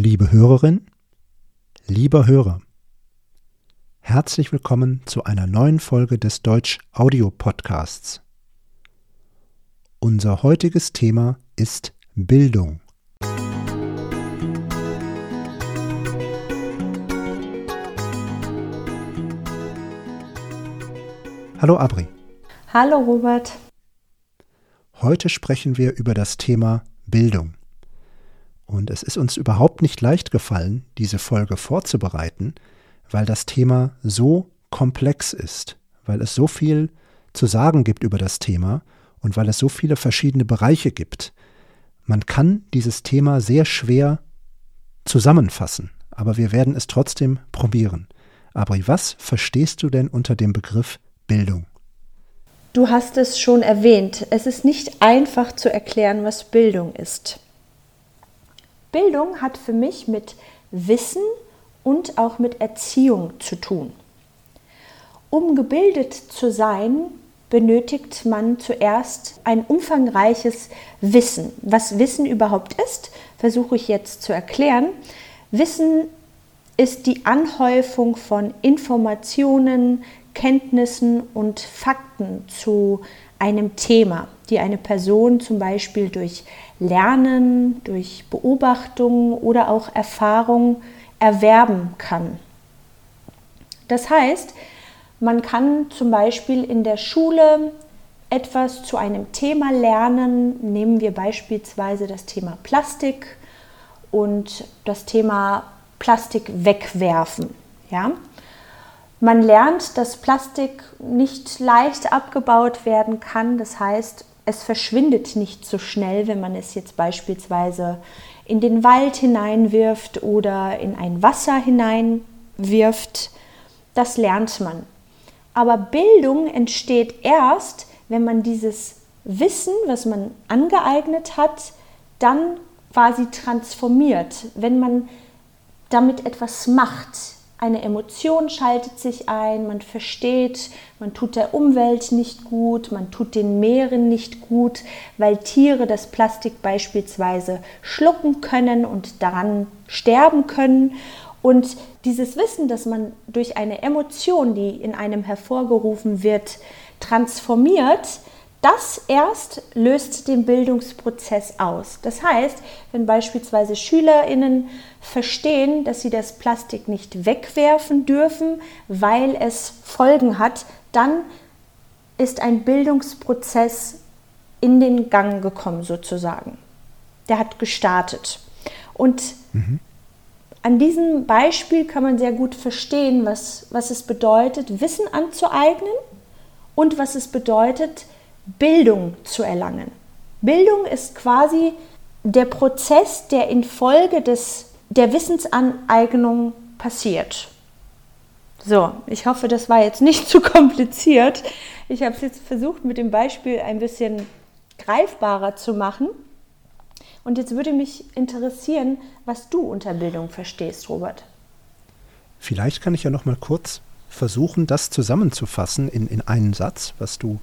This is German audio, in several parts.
Liebe Hörerin, lieber Hörer, herzlich willkommen zu einer neuen Folge des Deutsch Audio Podcasts. Unser heutiges Thema ist Bildung. Hallo Abri. Hallo Robert. Heute sprechen wir über das Thema Bildung. Und es ist uns überhaupt nicht leicht gefallen, diese Folge vorzubereiten, weil das Thema so komplex ist, weil es so viel zu sagen gibt über das Thema und weil es so viele verschiedene Bereiche gibt. Man kann dieses Thema sehr schwer zusammenfassen, aber wir werden es trotzdem probieren. Abri, was verstehst du denn unter dem Begriff Bildung. Du hast es schon erwähnt, es ist nicht einfach zu erklären, was Bildung ist. Bildung hat für mich mit Wissen und auch mit Erziehung zu tun. Um gebildet zu sein, benötigt man zuerst ein umfangreiches Wissen. Was Wissen überhaupt ist, versuche ich jetzt zu erklären. Wissen ist die Anhäufung von Informationen, Kenntnissen und Fakten zu einem Thema, die eine Person zum Beispiel durch Lernen, durch Beobachtung oder auch Erfahrung erwerben kann. Das heißt, man kann zum Beispiel in der Schule etwas zu einem Thema lernen. Nehmen wir beispielsweise das Thema Plastik und das Thema Plastik wegwerfen. Ja? Man lernt, dass Plastik nicht leicht abgebaut werden kann. Das heißt, es verschwindet nicht so schnell, wenn man es jetzt beispielsweise in den Wald hineinwirft oder in ein Wasser hineinwirft. Das lernt man. Aber Bildung entsteht erst, wenn man dieses Wissen, was man angeeignet hat, dann quasi transformiert, wenn man damit etwas macht, eine Emotion schaltet sich ein, man versteht, man tut der Umwelt nicht gut, man tut den Meeren nicht gut, weil Tiere das Plastik beispielsweise schlucken können und daran sterben können. Und dieses Wissen, dass man durch eine Emotion, die in einem hervorgerufen wird, transformiert, das erst löst den Bildungsprozess aus. Das heißt, wenn beispielsweise Schülerinnen verstehen, dass sie das Plastik nicht wegwerfen dürfen, weil es Folgen hat, dann ist ein Bildungsprozess in den Gang gekommen sozusagen. Der hat gestartet. Und mhm. an diesem Beispiel kann man sehr gut verstehen, was, was es bedeutet, Wissen anzueignen und was es bedeutet, Bildung zu erlangen. Bildung ist quasi der Prozess, der infolge des, der Wissensaneignung passiert. So, ich hoffe, das war jetzt nicht zu kompliziert. Ich habe es jetzt versucht, mit dem Beispiel ein bisschen greifbarer zu machen. Und jetzt würde mich interessieren, was du unter Bildung verstehst, Robert. Vielleicht kann ich ja noch mal kurz versuchen, das zusammenzufassen in, in einen Satz, was du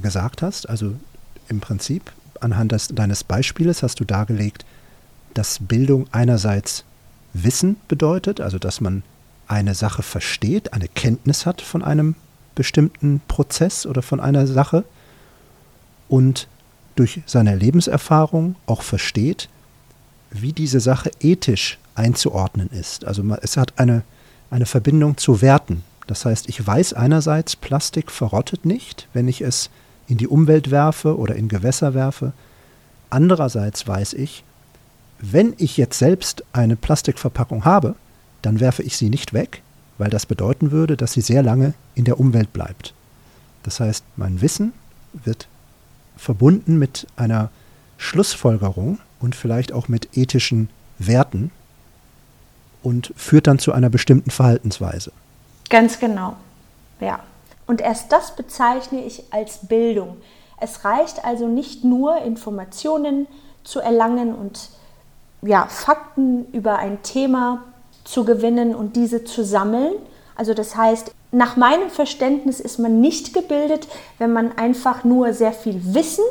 gesagt hast. Also im Prinzip anhand des, deines Beispieles hast du dargelegt, dass Bildung einerseits Wissen bedeutet, also dass man eine Sache versteht, eine Kenntnis hat von einem bestimmten Prozess oder von einer Sache und durch seine Lebenserfahrung auch versteht, wie diese Sache ethisch einzuordnen ist. Also es hat eine, eine Verbindung zu Werten. Das heißt, ich weiß einerseits, Plastik verrottet nicht, wenn ich es in die Umwelt werfe oder in Gewässer werfe. Andererseits weiß ich, wenn ich jetzt selbst eine Plastikverpackung habe, dann werfe ich sie nicht weg, weil das bedeuten würde, dass sie sehr lange in der Umwelt bleibt. Das heißt, mein Wissen wird verbunden mit einer Schlussfolgerung und vielleicht auch mit ethischen Werten und führt dann zu einer bestimmten Verhaltensweise. Ganz genau, ja. Und erst das bezeichne ich als Bildung. Es reicht also nicht nur, Informationen zu erlangen und ja, Fakten über ein Thema zu gewinnen und diese zu sammeln. Also das heißt, nach meinem Verständnis ist man nicht gebildet, wenn man einfach nur sehr viel Wissen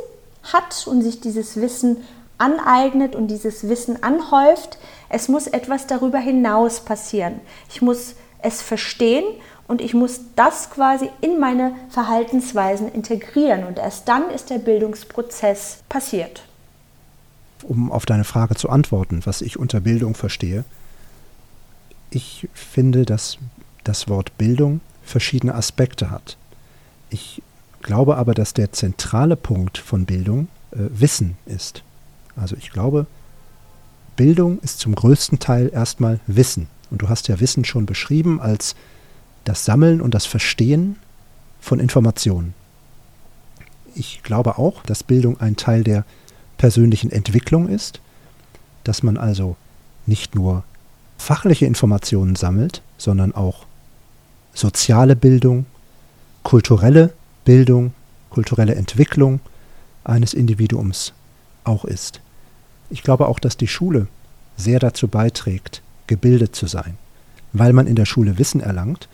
hat und sich dieses Wissen aneignet und dieses Wissen anhäuft. Es muss etwas darüber hinaus passieren. Ich muss es verstehen und ich muss das quasi in meine Verhaltensweisen integrieren und erst dann ist der Bildungsprozess passiert. Um auf deine Frage zu antworten, was ich unter Bildung verstehe, ich finde, dass das Wort Bildung verschiedene Aspekte hat. Ich glaube aber, dass der zentrale Punkt von Bildung äh, Wissen ist. Also ich glaube, Bildung ist zum größten Teil erstmal Wissen. Und du hast ja Wissen schon beschrieben als das Sammeln und das Verstehen von Informationen. Ich glaube auch, dass Bildung ein Teil der persönlichen Entwicklung ist, dass man also nicht nur fachliche Informationen sammelt, sondern auch soziale Bildung, kulturelle Bildung, kulturelle Entwicklung eines Individuums auch ist. Ich glaube auch, dass die Schule sehr dazu beiträgt, gebildet zu sein, weil man in der Schule Wissen erlangt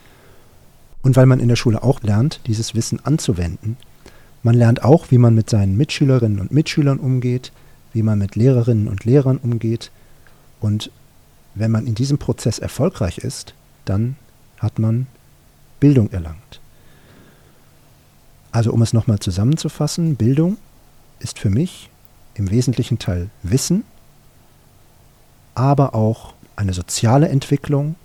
und weil man in der Schule auch lernt, dieses Wissen anzuwenden. Man lernt auch, wie man mit seinen Mitschülerinnen und Mitschülern umgeht, wie man mit Lehrerinnen und Lehrern umgeht. Und wenn man in diesem Prozess erfolgreich ist, dann hat man Bildung erlangt. Also um es nochmal zusammenzufassen, Bildung ist für mich im wesentlichen Teil Wissen, aber auch eine soziale Entwicklung,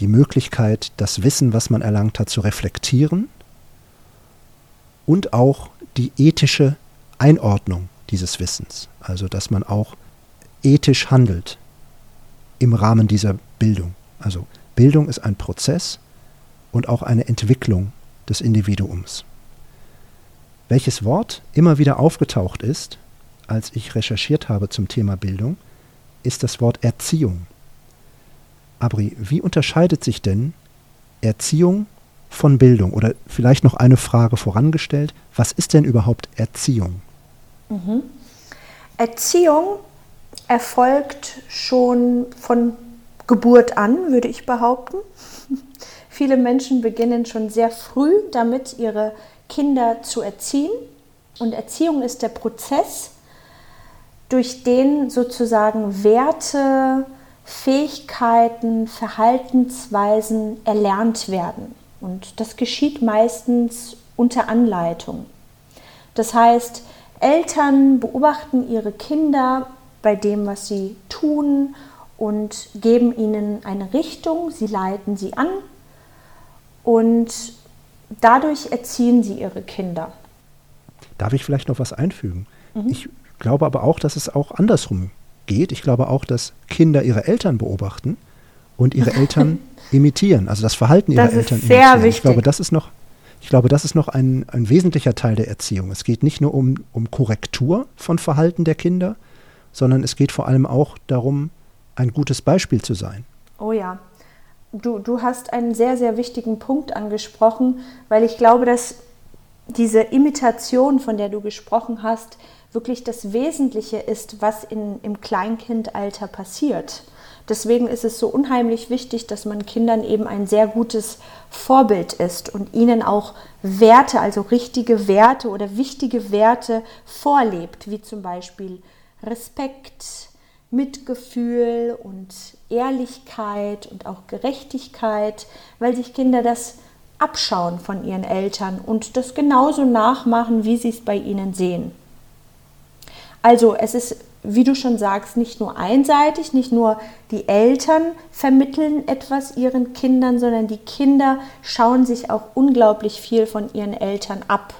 die Möglichkeit, das Wissen, was man erlangt hat, zu reflektieren und auch die ethische Einordnung dieses Wissens, also dass man auch ethisch handelt im Rahmen dieser Bildung. Also Bildung ist ein Prozess und auch eine Entwicklung des Individuums. Welches Wort immer wieder aufgetaucht ist, als ich recherchiert habe zum Thema Bildung, ist das Wort Erziehung. Abri, wie unterscheidet sich denn Erziehung von Bildung? Oder vielleicht noch eine Frage vorangestellt, was ist denn überhaupt Erziehung? Mhm. Erziehung erfolgt schon von Geburt an, würde ich behaupten. Viele Menschen beginnen schon sehr früh damit, ihre Kinder zu erziehen. Und Erziehung ist der Prozess, durch den sozusagen Werte, Fähigkeiten, Verhaltensweisen erlernt werden. Und das geschieht meistens unter Anleitung. Das heißt, Eltern beobachten ihre Kinder bei dem, was sie tun und geben ihnen eine Richtung, sie leiten sie an und dadurch erziehen sie ihre Kinder. Darf ich vielleicht noch was einfügen? Mhm. Ich glaube aber auch, dass es auch andersrum geht. Ich glaube auch, dass Kinder ihre Eltern beobachten und ihre Eltern imitieren, also das Verhalten ihrer das Eltern ist sehr imitieren. Wichtig. Ich glaube, das ist noch, ich glaube, das ist noch ein, ein wesentlicher Teil der Erziehung. Es geht nicht nur um, um Korrektur von Verhalten der Kinder, sondern es geht vor allem auch darum, ein gutes Beispiel zu sein. Oh ja, du, du hast einen sehr, sehr wichtigen Punkt angesprochen, weil ich glaube, dass diese Imitation, von der du gesprochen hast, wirklich das Wesentliche ist, was in, im Kleinkindalter passiert. Deswegen ist es so unheimlich wichtig, dass man Kindern eben ein sehr gutes Vorbild ist und ihnen auch Werte, also richtige Werte oder wichtige Werte vorlebt, wie zum Beispiel Respekt, Mitgefühl und Ehrlichkeit und auch Gerechtigkeit, weil sich Kinder das abschauen von ihren Eltern und das genauso nachmachen, wie sie es bei ihnen sehen. Also es ist, wie du schon sagst, nicht nur einseitig, nicht nur die Eltern vermitteln etwas ihren Kindern, sondern die Kinder schauen sich auch unglaublich viel von ihren Eltern ab.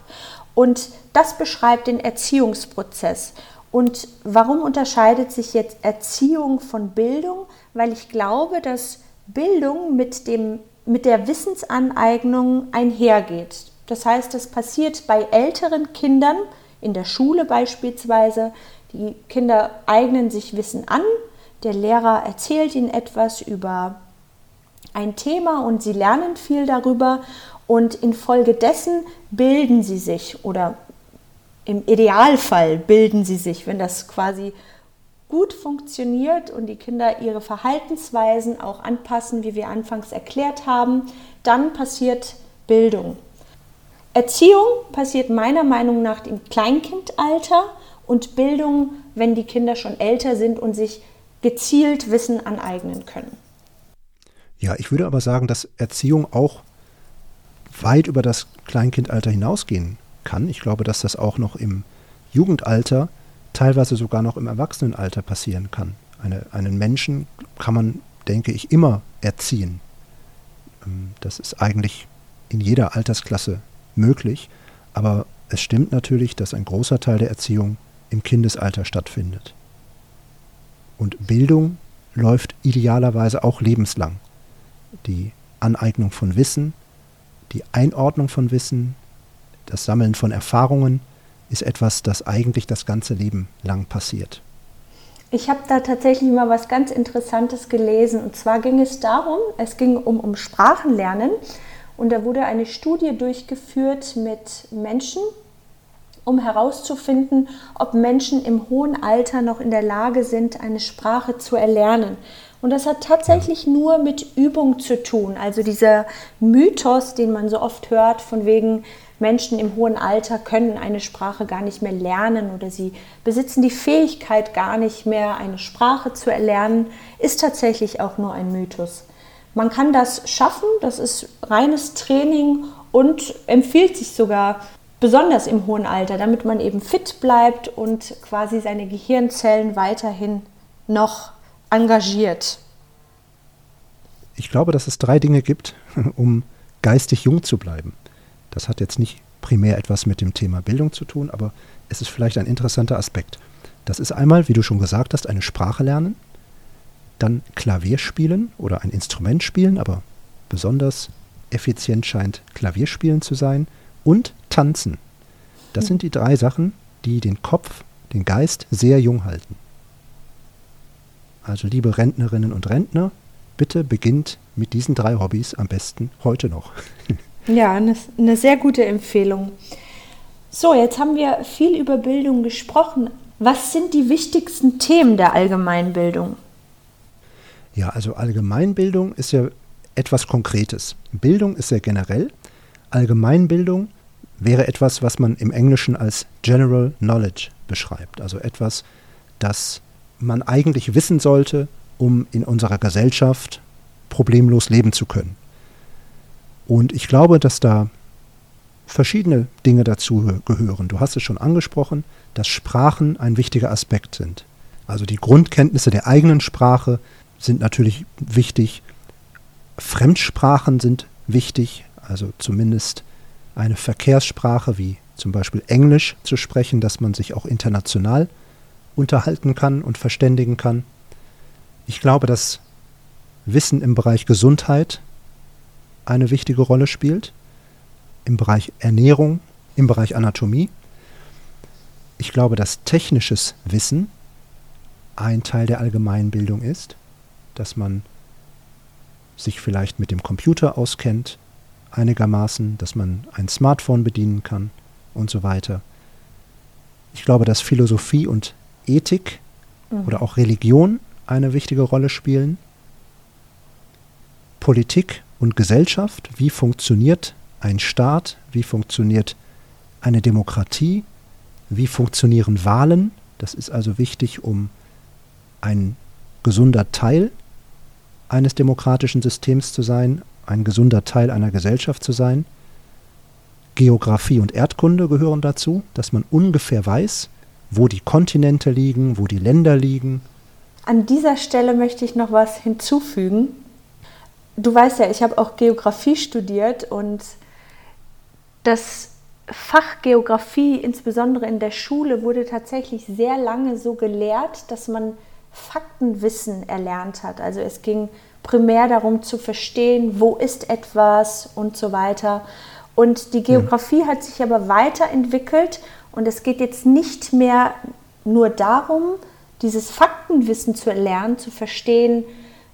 Und das beschreibt den Erziehungsprozess. Und warum unterscheidet sich jetzt Erziehung von Bildung? Weil ich glaube, dass Bildung mit, dem, mit der Wissensaneignung einhergeht. Das heißt, das passiert bei älteren Kindern, in der Schule beispielsweise. Die Kinder eignen sich Wissen an, der Lehrer erzählt ihnen etwas über ein Thema und sie lernen viel darüber und infolgedessen bilden sie sich oder im Idealfall bilden sie sich, wenn das quasi gut funktioniert und die Kinder ihre Verhaltensweisen auch anpassen, wie wir anfangs erklärt haben, dann passiert Bildung. Erziehung passiert meiner Meinung nach im Kleinkindalter und Bildung, wenn die Kinder schon älter sind und sich gezielt Wissen aneignen können. Ja, ich würde aber sagen, dass Erziehung auch weit über das Kleinkindalter hinausgehen kann. Ich glaube, dass das auch noch im Jugendalter, teilweise sogar noch im Erwachsenenalter passieren kann. Eine, einen Menschen kann man, denke ich, immer erziehen. Ähm, das ist eigentlich in jeder Altersklasse möglich, aber es stimmt natürlich, dass ein großer Teil der Erziehung im Kindesalter stattfindet. Und Bildung läuft idealerweise auch lebenslang. Die Aneignung von Wissen, die Einordnung von Wissen, das Sammeln von Erfahrungen ist etwas, das eigentlich das ganze Leben lang passiert. Ich habe da tatsächlich mal was ganz Interessantes gelesen. Und zwar ging es darum, es ging um, um Sprachenlernen. Und da wurde eine Studie durchgeführt mit Menschen, um herauszufinden, ob Menschen im hohen Alter noch in der Lage sind, eine Sprache zu erlernen. Und das hat tatsächlich nur mit Übung zu tun. Also dieser Mythos, den man so oft hört, von wegen Menschen im hohen Alter können eine Sprache gar nicht mehr lernen oder sie besitzen die Fähigkeit gar nicht mehr, eine Sprache zu erlernen, ist tatsächlich auch nur ein Mythos. Man kann das schaffen, das ist reines Training und empfiehlt sich sogar besonders im hohen Alter, damit man eben fit bleibt und quasi seine Gehirnzellen weiterhin noch engagiert? Ich glaube, dass es drei Dinge gibt, um geistig jung zu bleiben. Das hat jetzt nicht primär etwas mit dem Thema Bildung zu tun, aber es ist vielleicht ein interessanter Aspekt. Das ist einmal, wie du schon gesagt hast, eine Sprache lernen, dann Klavier spielen oder ein Instrument spielen, aber besonders effizient scheint Klavierspielen zu sein und tanzen. Das sind die drei Sachen, die den Kopf, den Geist sehr jung halten. Also liebe Rentnerinnen und Rentner, bitte beginnt mit diesen drei Hobbys am besten heute noch. Ja, eine, eine sehr gute Empfehlung. So, jetzt haben wir viel über Bildung gesprochen. Was sind die wichtigsten Themen der Allgemeinbildung? Ja, also Allgemeinbildung ist ja etwas Konkretes. Bildung ist sehr generell. Allgemeinbildung wäre etwas, was man im Englischen als General Knowledge beschreibt. Also etwas, das man eigentlich wissen sollte, um in unserer Gesellschaft problemlos leben zu können. Und ich glaube, dass da verschiedene Dinge dazu gehören. Du hast es schon angesprochen, dass Sprachen ein wichtiger Aspekt sind. Also die Grundkenntnisse der eigenen Sprache sind natürlich wichtig. Fremdsprachen sind wichtig, also zumindest eine Verkehrssprache wie zum Beispiel Englisch zu sprechen, dass man sich auch international unterhalten kann und verständigen kann. Ich glaube, dass Wissen im Bereich Gesundheit eine wichtige Rolle spielt, im Bereich Ernährung, im Bereich Anatomie. Ich glaube, dass technisches Wissen ein Teil der Allgemeinbildung ist, dass man sich vielleicht mit dem Computer auskennt, einigermaßen, dass man ein Smartphone bedienen kann und so weiter. Ich glaube, dass Philosophie und Ethik mhm. oder auch Religion eine wichtige Rolle spielen. Politik und Gesellschaft, wie funktioniert ein Staat, wie funktioniert eine Demokratie, wie funktionieren Wahlen. Das ist also wichtig, um ein gesunder Teil eines demokratischen Systems zu sein, ein gesunder Teil einer Gesellschaft zu sein. Geografie und Erdkunde gehören dazu, dass man ungefähr weiß, wo die Kontinente liegen, wo die Länder liegen. An dieser Stelle möchte ich noch was hinzufügen. Du weißt ja, ich habe auch Geografie studiert und das Fach Geografie, insbesondere in der Schule, wurde tatsächlich sehr lange so gelehrt, dass man Faktenwissen erlernt hat. Also es ging primär darum zu verstehen, wo ist etwas und so weiter. Und die Geografie hat sich aber weiterentwickelt und es geht jetzt nicht mehr nur darum, dieses Faktenwissen zu erlernen, zu verstehen,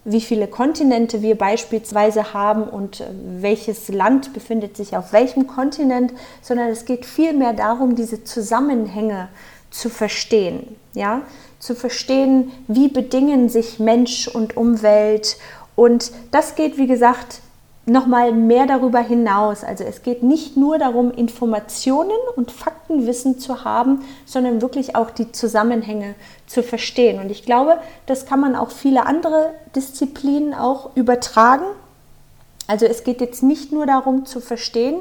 wie viele Kontinente wir beispielsweise haben und äh, welches Land befindet sich auf welchem Kontinent, sondern es geht vielmehr darum, diese Zusammenhänge zu verstehen, ja, zu verstehen, wie bedingen sich Mensch und Umwelt und das geht, wie gesagt, nochmal mehr darüber hinaus. Also es geht nicht nur darum, Informationen und Faktenwissen zu haben, sondern wirklich auch die Zusammenhänge zu verstehen. Und ich glaube, das kann man auch viele andere Disziplinen auch übertragen. Also es geht jetzt nicht nur darum zu verstehen,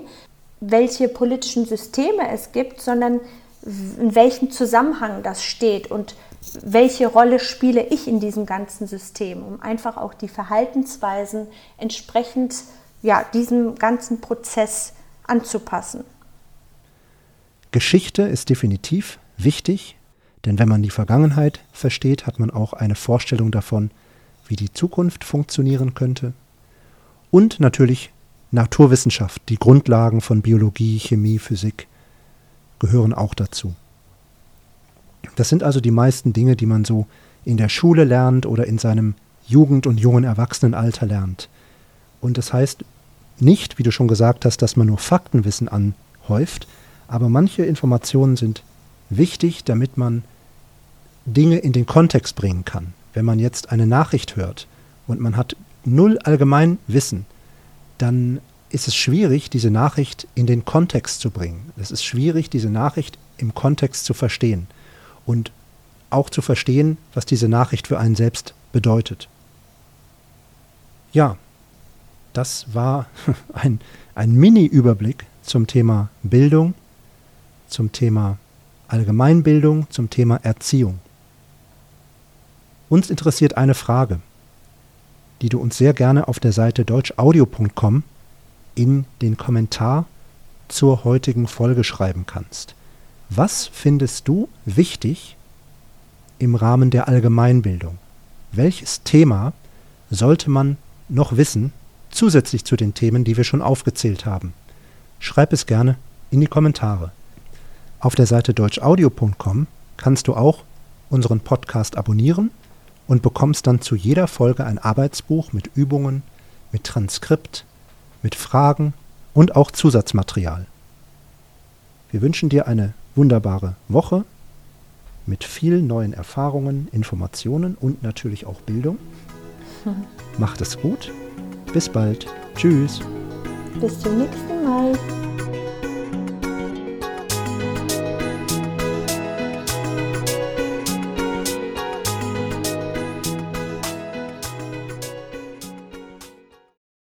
welche politischen Systeme es gibt, sondern in welchem Zusammenhang das steht und welche Rolle spiele ich in diesem ganzen System, um einfach auch die Verhaltensweisen entsprechend ja, diesem ganzen Prozess anzupassen. Geschichte ist definitiv wichtig, denn wenn man die Vergangenheit versteht, hat man auch eine Vorstellung davon, wie die Zukunft funktionieren könnte. Und natürlich Naturwissenschaft, die Grundlagen von Biologie, Chemie, Physik gehören auch dazu. Das sind also die meisten Dinge, die man so in der Schule lernt oder in seinem Jugend- und jungen Erwachsenenalter lernt. Und das heißt nicht, wie du schon gesagt hast, dass man nur Faktenwissen anhäuft, aber manche Informationen sind wichtig, damit man Dinge in den Kontext bringen kann. Wenn man jetzt eine Nachricht hört und man hat null Allgemeinwissen, dann ist es schwierig, diese Nachricht in den Kontext zu bringen. Es ist schwierig, diese Nachricht im Kontext zu verstehen und auch zu verstehen, was diese Nachricht für einen selbst bedeutet. Ja, das war ein, ein Mini-Überblick zum Thema Bildung, zum Thema Allgemeinbildung, zum Thema Erziehung. Uns interessiert eine Frage, die du uns sehr gerne auf der Seite deutschaudio.com in den Kommentar zur heutigen Folge schreiben kannst. Was findest du wichtig im Rahmen der Allgemeinbildung? Welches Thema sollte man noch wissen, zusätzlich zu den Themen, die wir schon aufgezählt haben? Schreib es gerne in die Kommentare. Auf der Seite deutschaudio.com kannst du auch unseren Podcast abonnieren und bekommst dann zu jeder Folge ein Arbeitsbuch mit Übungen, mit Transkript, mit Fragen und auch Zusatzmaterial. Wir wünschen dir eine wunderbare Woche mit vielen neuen Erfahrungen, Informationen und natürlich auch Bildung. Macht es gut. Bis bald. Tschüss. Bis zum nächsten Mal.